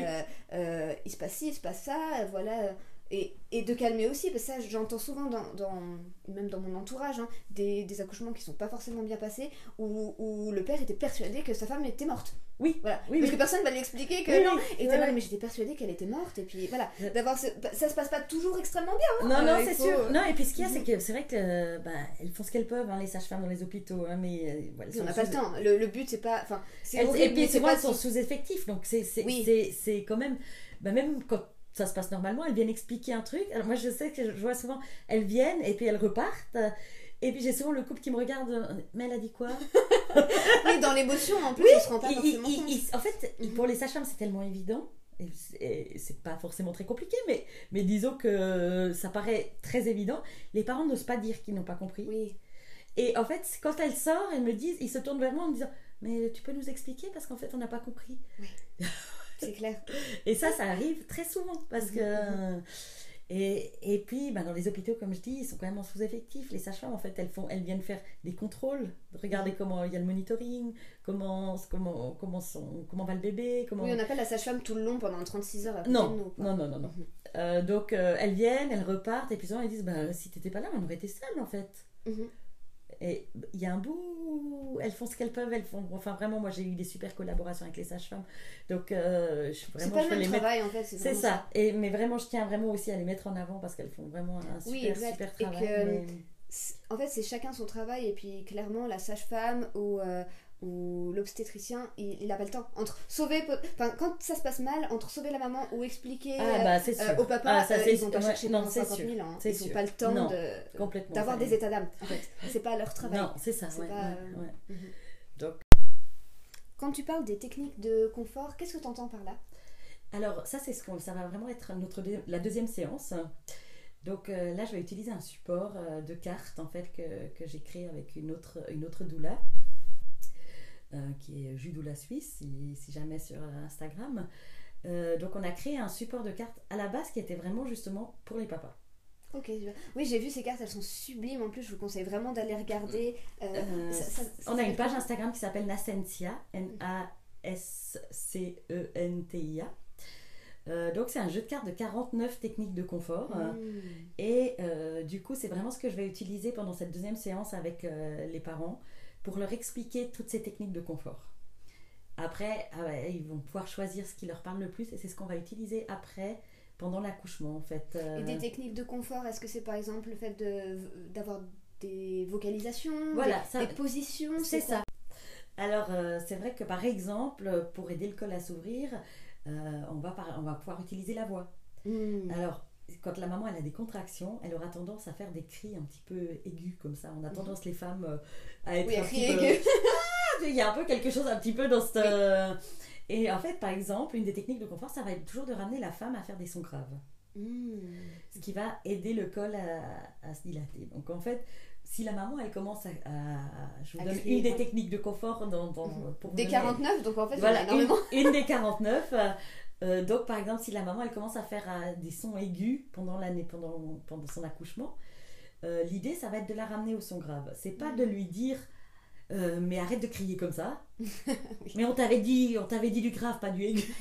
euh, il se passe ci, il se passe ça, voilà, et, et de calmer aussi, parce que ça j'entends souvent dans, dans- même dans mon entourage, hein, des, des accouchements qui sont pas forcément bien passés, où, où le père était persuadé que sa femme était morte. Oui. Voilà. Oui, parce oui. que personne va lui expliquer que Oui, non, et Ouais, ouais. mais j'étais persuadée qu'elle était morte, et puis voilà, d'avoir ce- bah, ça se passe pas toujours extrêmement bien. Non, Euh, non, il c'est faut, sûr. euh, Non, et puis ce qu'il y a, Mhm. c'est que c'est vrai que bah, elles font ce qu'elles peuvent, hein, les sages-femmes dans les hôpitaux, hein, mais euh, voilà, on n'a pas le temps, le, le but c'est pas, enfin, Elles- et puis souvent elles sont sous-effectifs, donc c'est c'est Oui. c'est- c'est quand même, bah, même quand ça se passe normalement, elles viennent expliquer un truc. Alors moi je sais que je vois souvent, elles viennent et puis elles repartent. euh, Et puis j'ai souvent le couple qui me regarde, euh, mais elle a dit quoi? l'émotion en plus, on se rend pas Il- forcément il- compte. il- En fait, pour les sages-femmes, c'est tellement évident. Et c'est- pas forcément très compliqué, mais, mais disons que ça paraît très évident. Les parents n'osent pas dire qu'ils n'ont pas compris. Oui. Et en fait, quand elle sort, elles me disent, ils se tournent vers moi en me disant Mais tu peux nous expliquer parce qu'en fait, on n'a pas compris. C'est clair. Et ça, ça arrive très souvent parce que. Et, et puis, bah, dans les hôpitaux, comme je dis, ils sont quand même en sous-effectif. Les sages-femmes, en fait, elles, font, elles viennent faire des contrôles, regarder comment il y a le monitoring, comment, comment, comment, sont- comment va le bébé. Comment... Oui, on appelle la sage-femme tout le long pendant 36 heures Non, nous. non, non, non, non. Mhm. Euh, donc, euh, elles viennent, elles repartent, et puis souvent, elles disent bah, Si t'étais pas là, on aurait été seuls, en fait. Mhm. Et il y a un bout elles font ce qu'elles peuvent, elles font. Enfin, vraiment, moi j'ai eu des super collaborations avec les sages-femmes. Donc, euh, je, vraiment, pas je le les mettre. travail en fait. C'est ça. Et, mais vraiment, je tiens vraiment aussi à les mettre en avant parce qu'elles font vraiment un super, Oui, exact. super Et travail. que- mais- En fait, c'est chacun son travail et puis clairement, la sage-femme ou, euh, ou l'obstétricien, il n'a pas le temps. Entre sauver, enfin, quand ça se passe mal, entre sauver la maman ou expliquer Ah, bah, euh, au papa, Ah, ça, euh, ils vont pas ouais, non, c'est 50 sûr. 000 ans. C'est Ils n'ont sûr. pas le temps Non, de Complètement. d'avoir des états d'âme. En fait, c'est pas leur travail. Non, c'est ça. C'est ouais, pas, ouais, euh. Mhm. Donc, Quand tu parles des techniques de confort, qu'est-ce que tu entends par là? Alors, ça, c'est ce qu'on, ça va vraiment être notre deux- la deuxième séance. Donc euh, là, je vais utiliser un support euh, de cartes en fait que, que j'ai créé avec une autre, une autre doula, qui est Judoula Suisse, si, si jamais sur Instagram. Euh, donc on a créé un support de cartes à la base qui était vraiment justement pour les papas. Ok, oui, j'ai vu ces cartes, elles sont sublimes. En plus, je vous conseille vraiment d'aller regarder. Euh, Euh, ça- ça- ça on a une page Instagram qui s'appelle Nascentia, N-A-S-C-E-N-T-I-A. Euh, donc c'est un jeu de cartes de 49 techniques de confort. Euh, Mm. Et euh, du coup, c'est vraiment ce que je vais utiliser pendant cette deuxième séance avec euh, les parents pour leur expliquer toutes ces techniques de confort. Après, ah ils vont pouvoir choisir ce qui leur parle le plus et c'est ce qu'on va utiliser après pendant l'accouchement en fait. Euh, Et des techniques de confort, est-ce que c'est par exemple le fait de- d'avoir des vocalisations, Voilà, des, ça- des positions C'est ça. Alors, euh, c'est vrai que par exemple, pour aider le col à s'ouvrir, euh, on, va par- on va pouvoir utiliser la voix. Mm. Alors, quand la maman elle a des contractions, elle aura tendance à faire des cris un petit peu aigus comme ça. On a tendance les femmes euh, à être Mhm. Oui, un petit peu- aigu. Ah, Il y a un peu quelque chose un petit peu dans cette. euh, Et en fait, par exemple, une des techniques de confort, ça va être toujours de ramener la femme à faire des sons graves, Mm. ce qui va aider le col à, à se dilater. Donc en fait, si la maman elle commence à, à- je vous À donne crier, une des techniques de confort dans, dans- Mhm. pour Des donner- 49, donc en fait, voilà, a une, énormément. une des 49. Euh, donc, par exemple, si la maman elle commence à faire euh, des sons aigus pendant l'année, pendant, pendant son accouchement, euh, l'idée ça va être de la ramener au son grave. C'est pas de lui dire euh, mais arrête de crier comme ça. Mais on t'avait dit, on t'avait dit du grave, pas du aigu.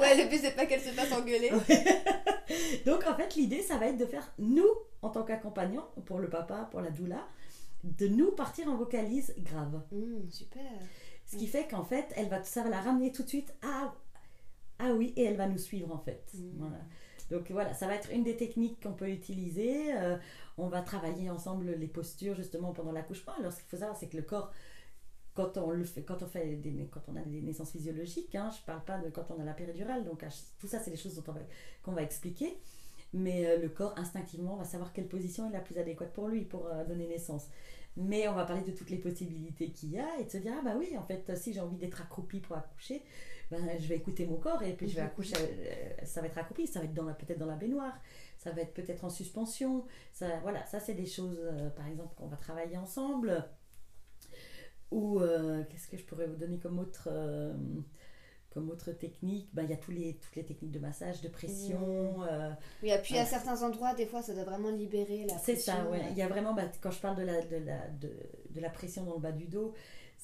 Ouais, le but, c'est pas qu'elle se fasse engueuler. Donc en fait, l'idée ça va être de faire nous en tant qu'accompagnants pour le papa, pour la doula, de nous partir en vocalise grave. Mm, super. Ce qui fait qu'en fait, elle va, ça va la ramener tout de suite à ah oui, et elle va nous suivre en fait. Mm. Voilà. Donc voilà, ça va être une des techniques qu'on peut utiliser. Euh, on va travailler ensemble les postures justement pendant l'accouchement. Alors ce qu'il faut savoir, c'est que le corps, quand on le fait, quand on fait des, quand on a des naissances physiologiques, hein, je parle pas de quand on a la péridurale. Donc tout ça, c'est des choses va, qu'on va expliquer. Mais euh, le corps instinctivement va savoir quelle position est la plus adéquate pour lui pour euh, donner naissance. mais on va parler de toutes les possibilités qu'il y a et de se dire ah bah oui en fait si j'ai envie d'être accroupi pour accoucher ben, je vais écouter mon corps et puis je vais mhm. accoucher euh, ça va être accroupi ça va être dans la peut-être dans la baignoire ça va être peut-être en suspension ça voilà ça c'est des choses euh, par exemple qu'on va travailler ensemble ou euh, qu'est-ce que je pourrais vous donner comme autre comme autre technique, ben, il y a tous les, toutes les techniques de massage, de pression. Mmh. Euh, oui, et puis à certains endroits, des fois, ça doit vraiment libérer la C'est ça, ouais. Il y a vraiment, bah, quand je parle de la, de, la, de, de, la pression dans le bas du dos,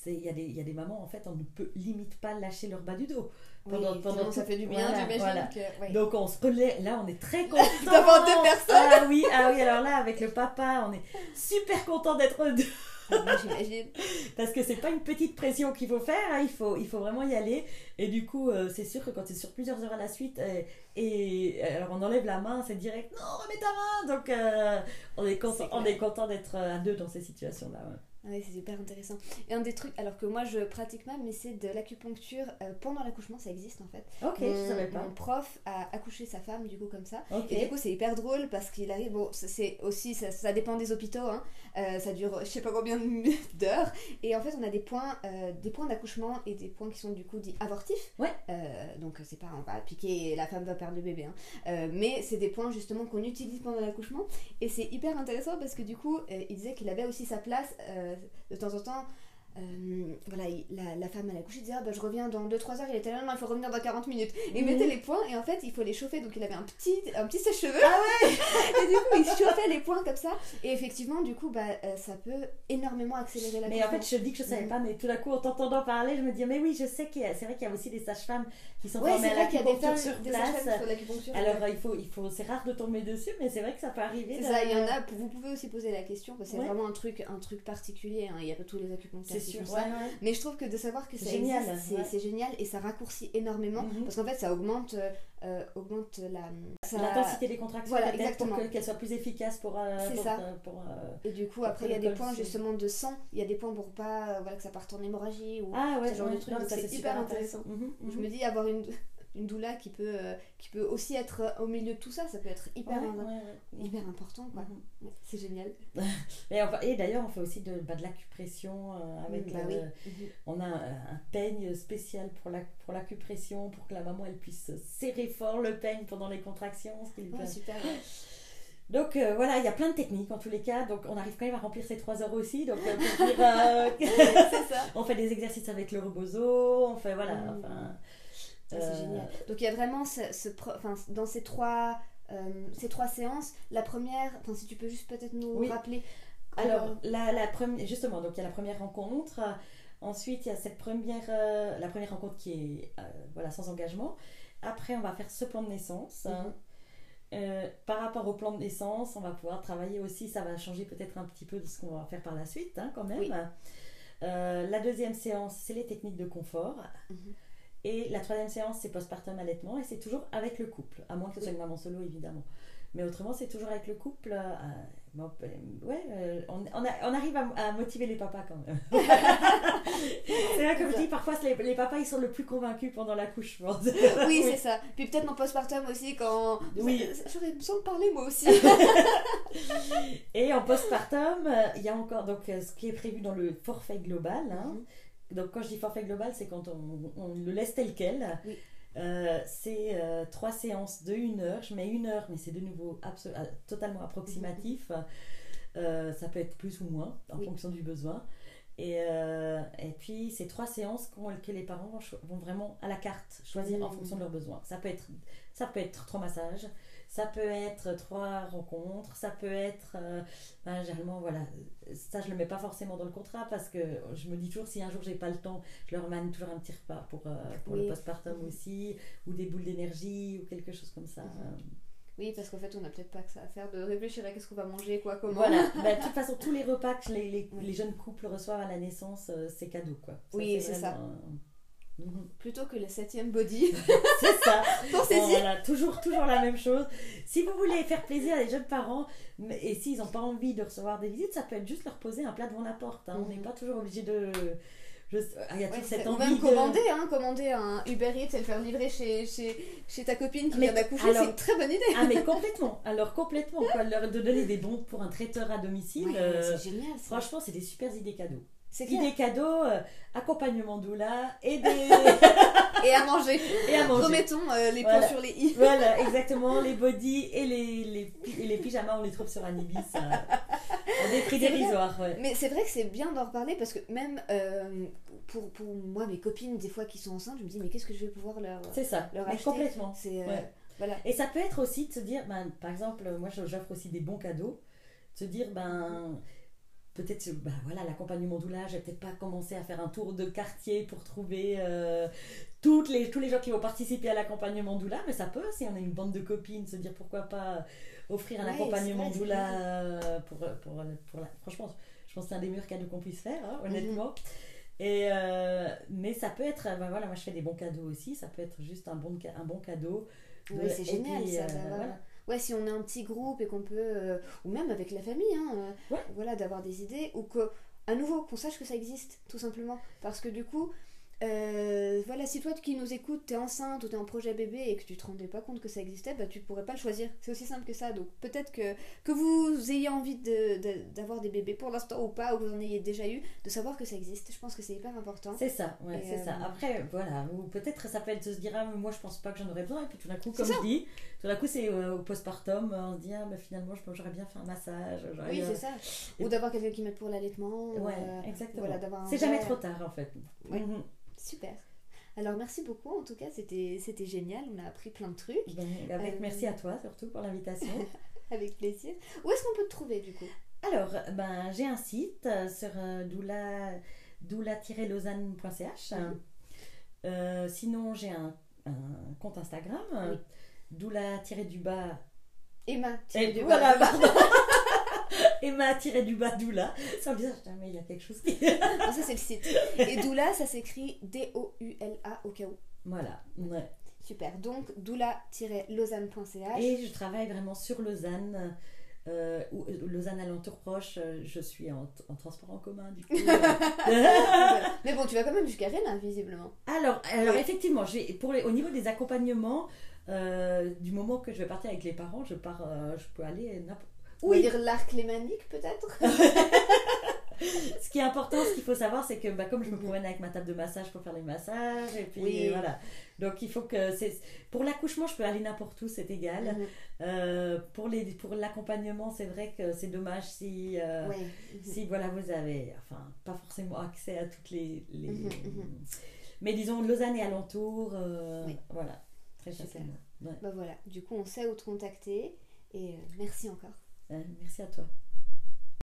il y, a des, y a des mamans, en fait, on ne peut limite pas lâcher leur bas du dos. Pendant, oui, pendant ça fait du bien, voilà, Donc on se relaie, là on est très content d'avoir deux personnes. Ah oui, ah oui, alors là avec le papa, on est super content d'être deux. Parce que c'est pas une petite pression qu'il faut faire, hein, il, faut, il faut vraiment y aller. Et du coup, euh, c'est sûr que quand c'est sur plusieurs heures à la suite, euh, et, alors on enlève la main, c'est direct, non, remets ta main Donc euh, on est content, on est content d'être à deux dans ces situations-là. Ah oui, c'est super intéressant. Et un des trucs, alors que moi je pratique pas, mais c'est de l'acupuncture euh, pendant l'accouchement, ça existe en fait. Ok, mon, je savais pas. Mon prof a accouché sa femme, du coup, comme ça. Et du coup, c'est hyper drôle parce qu'il arrive, bon, c'est aussi, ça, ça, dépend des hôpitaux, hein. Euh, ça dure je sais pas combien d'heures. Et en fait, on a des points, euh, des points d'accouchement et des points qui sont du coup dits avortifs. Ouais. donc, c'est pas, on va piquer, la femme va perdre le bébé, hein. mais c'est des points justement qu'on utilise pendant l'accouchement. Et c'est hyper intéressant parce que du coup, il disait qu'il avait aussi sa place de temps en temps, euh, voilà, la, la, femme à la couche, il disait ah, bah, je reviens dans 2-3 heures, il était là, non, il faut revenir dans 40 minutes. Et il mettait les points, et en fait, il faut les chauffer, donc il avait un petit, un petit sèche-cheveux. Ah ouais Et du coup, il chauffait les points comme ça, et effectivement, du coup, bah, euh, ça peut énormément accélérer la Mais en fait, je dis que je savais mhm. pas, mais tout d'un coup, en t'entendant parler, je me dis mais oui, je sais qu'il c'est vrai qu'il y a aussi des sages-femmes qui sont formées à l'acupuncture sur place. Alors, il faut, il faut, c'est rare de tomber dessus, mais c'est vrai que ça peut arriver. ça, il y en a, vous pouvez aussi poser la question, parce que c'est vraiment un truc, un truc particulier, hein. il y a tous les acupuncteurs ça. Mais je trouve que de savoir que c'est génial, c'est génial et ça raccourcit énormément mhm. parce qu'en fait ça augmente, euh, augmente la l'intensité des contractions voilà, exactement. pour qu'elle soit plus efficace pour. Euh, c'est ça. Pour, euh, et du coup après il y a des points justement de sang, il y a des points pour pas voilà que ça parte en hémorragie ou ah, ouais, ce genre de trucs. C'est hyper intéressant. Mhm, je mhm. me dis avoir une une doula qui peut, euh, qui peut aussi être au milieu de tout ça, ça peut être hyper, hyper important. quoi. Mhm. c'est génial. et, d'ailleurs, on fait aussi de, bah, de l'acupression euh, avec. Bah mhm. On a un, peigne spécial pour l'acupression la, pour, pour que la maman elle puisse serrer fort le peigne pendant les contractions. super. Donc euh, voilà, il y a plein de techniques en tous les cas. Donc on arrive quand même à remplir ces trois heures aussi. Donc on fait des exercices avec le rebozo, on fait voilà. Enfin, c'est euh, génial. Donc il y a vraiment ce, dans ces trois, euh, ces trois séances, la première, si tu peux juste peut-être nous rappeler. Alors, la, la première, justement, donc il y a la première rencontre. Ensuite, il y a cette première, euh, la première rencontre qui est voilà, sans engagement. Après, on va faire ce plan de naissance. Mhm. par rapport au plan de naissance, on va pouvoir travailler aussi, ça va changer peut-être un petit peu de ce qu'on va faire par la suite, hein, quand même. la deuxième séance, c'est les techniques de confort. Mhm. Et la troisième séance, c'est postpartum allaitement et c'est toujours avec le couple, à moins que ce soit une maman solo évidemment. Mais autrement, c'est toujours avec le couple. Euh, euh, ouais, euh, on, on, on, arrive à, motiver les papas quand même. c'est là comme je dis, parfois les, les, papas ils sont le plus convaincus pendant l'accouchement. oui, c'est ça. Puis peut-être en postpartum aussi quand. Oui. J'aurais besoin de parler moi aussi. et en postpartum, il y a encore donc ce qui est prévu dans le forfait global. Hein, mhm. Donc quand je dis forfait global, c'est quand on, le laisse tel quel. Euh, c'est euh, trois séances de une heure. Je mets une heure, mais c'est de nouveau euh, totalement approximatif. Mhm. ça peut être plus ou moins en fonction du besoin. Et, et puis, c'est trois séances que les parents vont, vraiment à la carte choisir en mhm. fonction de leurs besoins. Ça peut être, ça peut être trois massages, ça peut être trois rencontres, ça peut être. Euh, ben, généralement, voilà, ça je le mets pas forcément dans le contrat parce que je me dis toujours si un jour j'ai pas le temps, je leur mène toujours un petit repas pour, euh, pour le postpartum mhm. aussi, ou des boules d'énergie, ou quelque chose comme ça. Mhm. Oui, parce qu'en fait, on n'a peut-être pas que ça à faire de réfléchir à qu'est-ce qu'on va manger, quoi, comment. Voilà, bah, de toute façon, tous les repas que les, les, les jeunes couples reçoivent à la naissance, euh, c'est cadeau, quoi. oui, c'est ça. Plutôt que le septième body. c'est ça. Voilà, toujours, toujours la même chose. Si vous voulez faire plaisir à des jeunes parents, et s'ils n'ont pas envie de recevoir des visites, ça peut être juste leur poser un plat devant la porte. Hein. On n'est mhm. pas toujours obligé de. je- ah, il y a Ouais, c'est- cette envie même de- commander, hein, commander un Uber Eats et le faire livrer chez, chez, chez ta copine qui Mais vient d'accoucher, c'est une très bonne idée. Ah mais complètement. Alors complètement quoi, leur de donner des bons pour un traiteur à domicile. Ouais, euh, c'est génial. ça. franchement, c'est des super idées cadeaux. C'est clair. Idées cadeaux, euh, accompagnement doula et des Et à manger. et à manger. Promettons euh, les Voilà. points sur les i. Voilà, exactement. Les bodys et les, les, et les pyjamas, on les trouve sur Anibis euh, à des prix dérisoires. ouais. Mais c'est vrai que c'est bien d'en reparler parce que même euh, pour, pour moi, mes copines, des fois qui sont enceintes, je me dis mais qu'est-ce que je vais pouvoir leur, C'est ça, leur mais acheter complètement. Euh, Ouais. voilà. Et ça peut être aussi de se dire, ben, par exemple, moi j'offre aussi des bons cadeaux, de se dire, ben, peut-être, ben voilà, l'accompagnement doula, j'ai peut-être pas commencé à faire un tour de quartier pour trouver euh, toutes les, tous les gens qui vont participer à l'accompagnement doula, mais ça peut, si on a une bande de copines, se dire pourquoi pas offrir un Ouais, accompagnement doula euh, pour, pour, pour la... Franchement, je pense que c'est un des meilleurs cadeaux qu'on puisse faire, hein, honnêtement. Et euh, mais ça peut être, ben voilà, moi je fais des bons cadeaux aussi, ça peut être juste un bon, un bon cadeau. De- c'est génial puis, ça. euh, d'avoir- voilà. Ouais, si on est un petit groupe et qu'on peut, euh, ou même avec la famille, hein, euh, Ouais. voilà, d'avoir des idées, ou que, à nouveau, qu'on sache que ça existe, tout simplement. Parce que du coup, euh, voilà, si toi qui nous écoutes, t'es enceinte ou t'es en projet bébé et que tu te rendais pas compte que ça existait, bah tu pourrais pas le choisir. C'est aussi simple que ça. Donc peut-être que, que vous ayez envie de- de- d'avoir des bébés pour l'instant ou pas, ou que vous en ayez déjà eu, de savoir que ça existe. Je pense que c'est hyper important. C'est ça, ouais, c'est ça. euh, Après, voilà, ou peut-être ça peut être de se dire, ah, moi je pense pas que j'en aurais besoin, et puis tout d'un coup, comme je dis, tout d'un coup c'est euh, au postpartum, on se dit, ah, mais finalement je- j'aurais bien fait un massage. Oui, c'est ça. Ou d'avoir quelqu'un qui m'aide pour l'allaitement. ou, Ouais, exactement. voilà, d'avoir c'est jamais trop tard en fait. Ouais. Mhm. Super. Alors merci beaucoup, en tout cas c'était génial, on a appris plein de trucs, Ben, avec Euh, merci à toi surtout pour l'invitation. avec plaisir. Où est-ce qu'on peut te trouver du coup? Alors, ben, j'ai un site euh, sur euh, doula, doula-lausanne.ch. Euh, sinon, j'ai un, un compte Instagram, Oui. doula-du-bas Emma, Et du voilà, pardon. Emma tiré du bas doula. Sans le dire, jamais il y a quelque chose qui. Non, ça c'est le site. Et Doula, ça s'écrit D-O-U-L-A au cas où. voilà. ouais. Super. Donc doula-lausanne.ch. Et je travaille vraiment sur Lausanne. Euh, ou Lausanne alentour proche, euh, je suis en, en transport en commun du coup. Voilà. Mais bon, tu vas quand même jusqu'à Rennes, hein, visiblement. alors, alors Oui. effectivement, pour les, au niveau des accompagnements, euh, du moment que je vais partir avec les parents, je pars, euh, je peux aller On va dire l'arc lémanique peut-être Ce qui est important, ce qu'il faut savoir, c'est que bah, comme je me promène avec ma table de massage pour faire les massages, et puis Oui. voilà. Donc il faut que c'est pour l'accouchement, je peux aller n'importe où, c'est égal. Mhm. Euh, pour les pour l'accompagnement, c'est vrai que c'est dommage si euh, Ouais. Mhm. si voilà vous avez enfin pas forcément accès à toutes les, les- Mhm, mhm. mais disons Lausanne et alentour, euh, Oui. voilà très facilement. Ouais. Bah voilà, du coup on sait où te contacter. Et euh, merci encore. Euh, merci à toi.